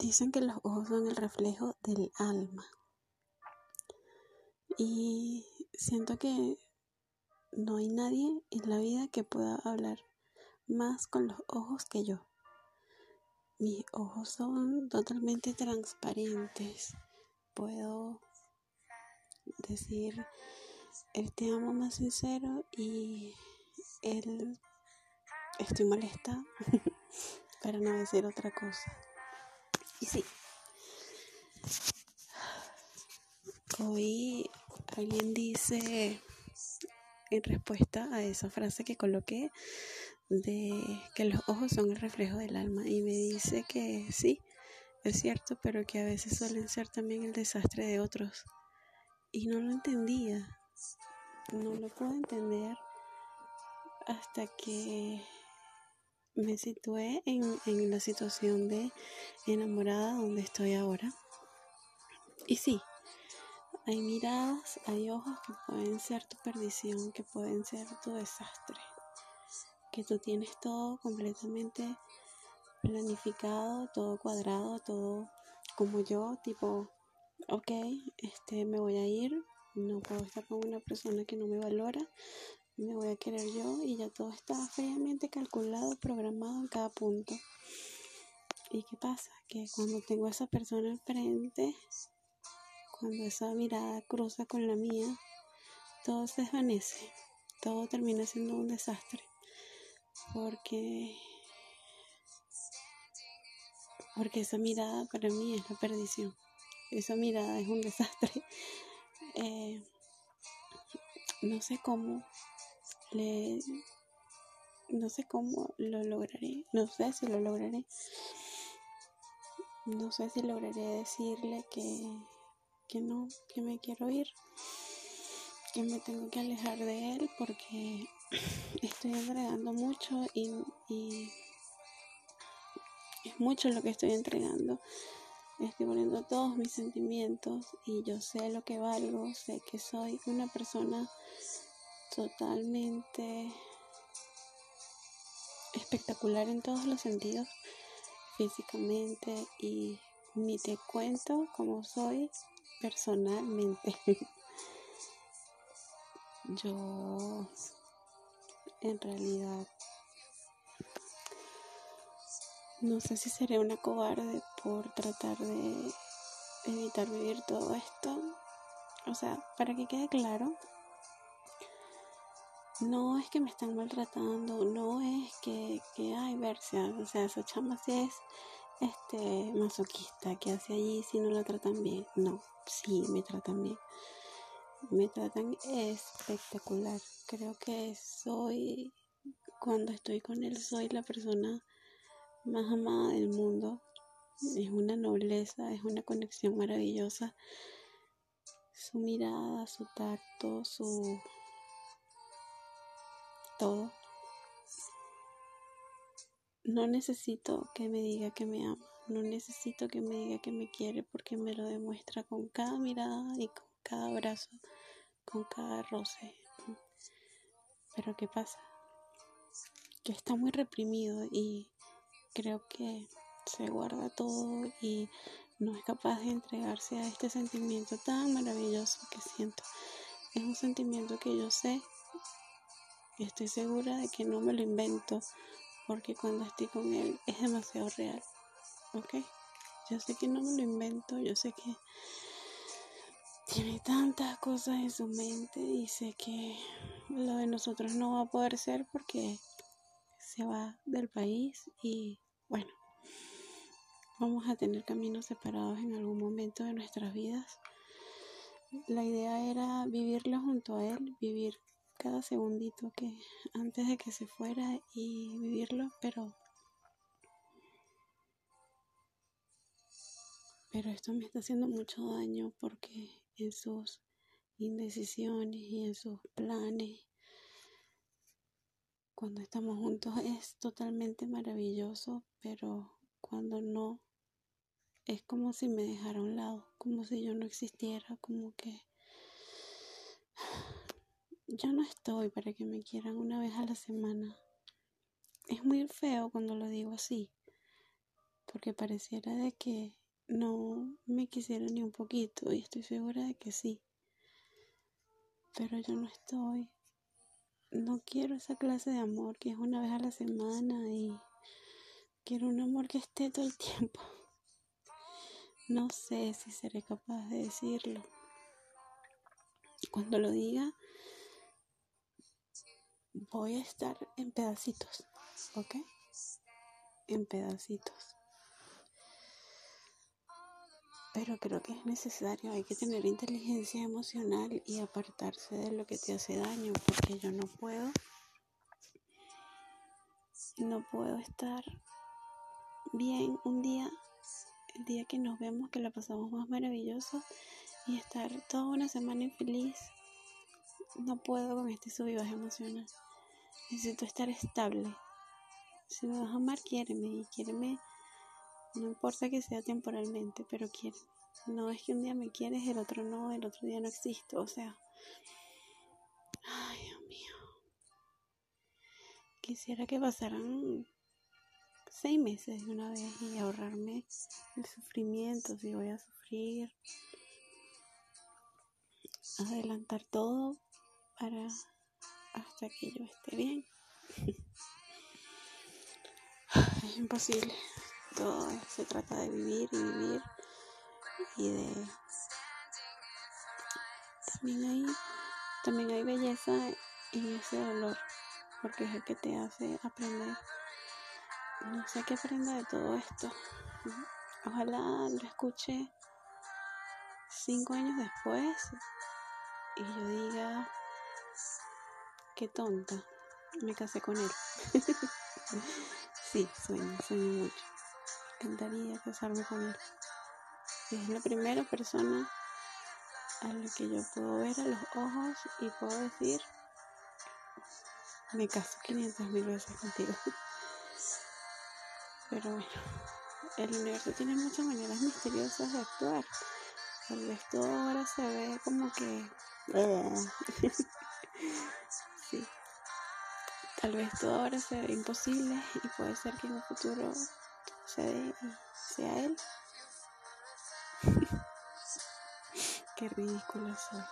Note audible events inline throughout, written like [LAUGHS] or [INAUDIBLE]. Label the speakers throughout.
Speaker 1: Dicen que los ojos son el reflejo del alma. Y siento que no hay nadie en la vida que pueda hablar más con los ojos que yo. Mis ojos son totalmente transparentes. Puedo decir el te amo más sincero y el estoy molesta [LAUGHS] para no decir otra cosa. Y sí, hoy alguien dice en respuesta a esa frase que coloqué de que los ojos son el reflejo del alma y me dice que sí, es cierto, pero que a veces suelen ser también el desastre de otros. Y no lo entendía, no lo puedo entender hasta que me situé en, la situación de enamorada donde estoy ahora. Y sí, hay miradas, hay ojos que pueden ser tu perdición, que pueden ser tu desastre. Que tú tienes todo completamente planificado, todo cuadrado, todo como yo, tipo, ok, este, me voy a ir, no puedo estar con una persona que no me valora, me voy a querer yo y ya todo está fríamente calculado, programado en cada punto. ¿Y qué pasa? Que cuando tengo a esa persona enfrente, cuando esa mirada cruza con la mía, todo se desvanece, todo termina siendo un desastre, porque porque esa mirada para mí es la perdición, esa mirada es un desastre. [LAUGHS] Eh, no sé cómo le no sé cómo lo lograré, no sé si lo lograré. No sé si lograré decirle que que no, que me quiero ir, que me tengo que alejar de él porque [CLEARS THROAT] estoy entregando mucho y, es mucho lo que estoy entregando. Estoy poniendo todos mis sentimientos y yo sé lo que valgo, sé que soy una persona totalmente espectacular en todos los sentidos, físicamente y ni te cuento cómo soy personalmente. [LAUGHS] Yo en realidad no sé si seré una cobarde por tratar de evitar vivir todo esto. O sea, para que quede claro, no es que me están maltratando, no es que, que ay, verse, o sea, esa chama sí es este masoquista que hace allí si no la tratan bien. No, sí, me tratan bien. Me tratan espectacular. Creo que soy, cuando estoy con él, soy la persona más amada del mundo. Es una nobleza, es una conexión maravillosa. Su mirada, su tacto, su todo. No necesito que me diga que me ama, no necesito que me diga que me quiere porque me lo demuestra con cada mirada y con cada abrazo, con cada roce. Pero ¿qué pasa? Que está muy reprimido y creo que se guarda todo y no es capaz de entregarse a este sentimiento tan maravilloso que siento. Es un sentimiento que yo sé estoy segura de que no me lo invento porque cuando estoy con él es demasiado real. ¿Ok? Yo sé que no me lo invento, yo sé que tiene tantas cosas en su mente y sé que lo de nosotros no va a poder ser porque se va del país y bueno, vamos a tener caminos separados en algún momento de nuestras vidas. La idea era vivirlo junto a él, vivir cada segundito que antes de que se fuera y vivirlo, pero pero esto me está haciendo mucho daño porque en sus indecisiones y en sus planes cuando estamos juntos es totalmente maravilloso, pero cuando no es como si me dejara a un lado, como si yo no existiera, como que yo no estoy para que me quieran una vez a la semana. Es muy feo cuando lo digo así, porque pareciera de que no me quisiera ni un poquito y estoy segura de que sí. Pero yo no estoy. No quiero esa clase de amor que es una vez a la semana y quiero un amor que esté todo el tiempo. No sé si seré capaz de decirlo. Cuando lo diga, voy a estar en pedacitos, ¿ok? En pedacitos. Pero creo que es necesario, hay que tener inteligencia emocional y apartarse de lo que te hace daño, porque yo no puedo, no puedo estar bien un día, el día que nos vemos, que la pasamos más maravilloso, y estar toda una semana infeliz. No puedo con este sub emocional. Necesito estar estable. Si me vas a amar, quiéreme y quiéreme no importa que sea temporalmente, pero quiere. No es que un día me quieres, el otro no, el otro día no existo. O sea, ay Dios mío. Quisiera que pasaran seis meses de una vez y ahorrarme el sufrimiento, si voy a sufrir. Adelantar todo hasta que yo esté bien. [LAUGHS] Es imposible. Todo se trata de vivir y vivir y de también hay también hay belleza en ese dolor porque es el que te hace aprender. No sé qué aprenda de todo esto. Ojalá lo escuche cinco años después y yo diga qué tonta me casé con él [LAUGHS] sí sueño sueño mucho encantaría casarme con él. Es la primera persona a la que yo puedo ver a los ojos y puedo decir, me caso 500 mil veces contigo. [LAUGHS] Pero bueno, el universo tiene muchas maneras misteriosas de actuar. Tal vez todo ahora se ve como que... [LAUGHS] Tal vez todo ahora se ve imposible y puede ser que en el futuro sea, sea él. [LAUGHS] Qué ridículo soy.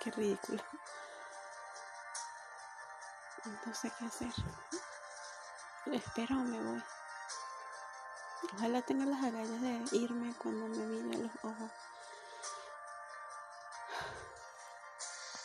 Speaker 1: Qué ridículo. No sé qué hacer. Espero o me voy. Ojalá tenga las agallas de irme cuando me mire a los ojos.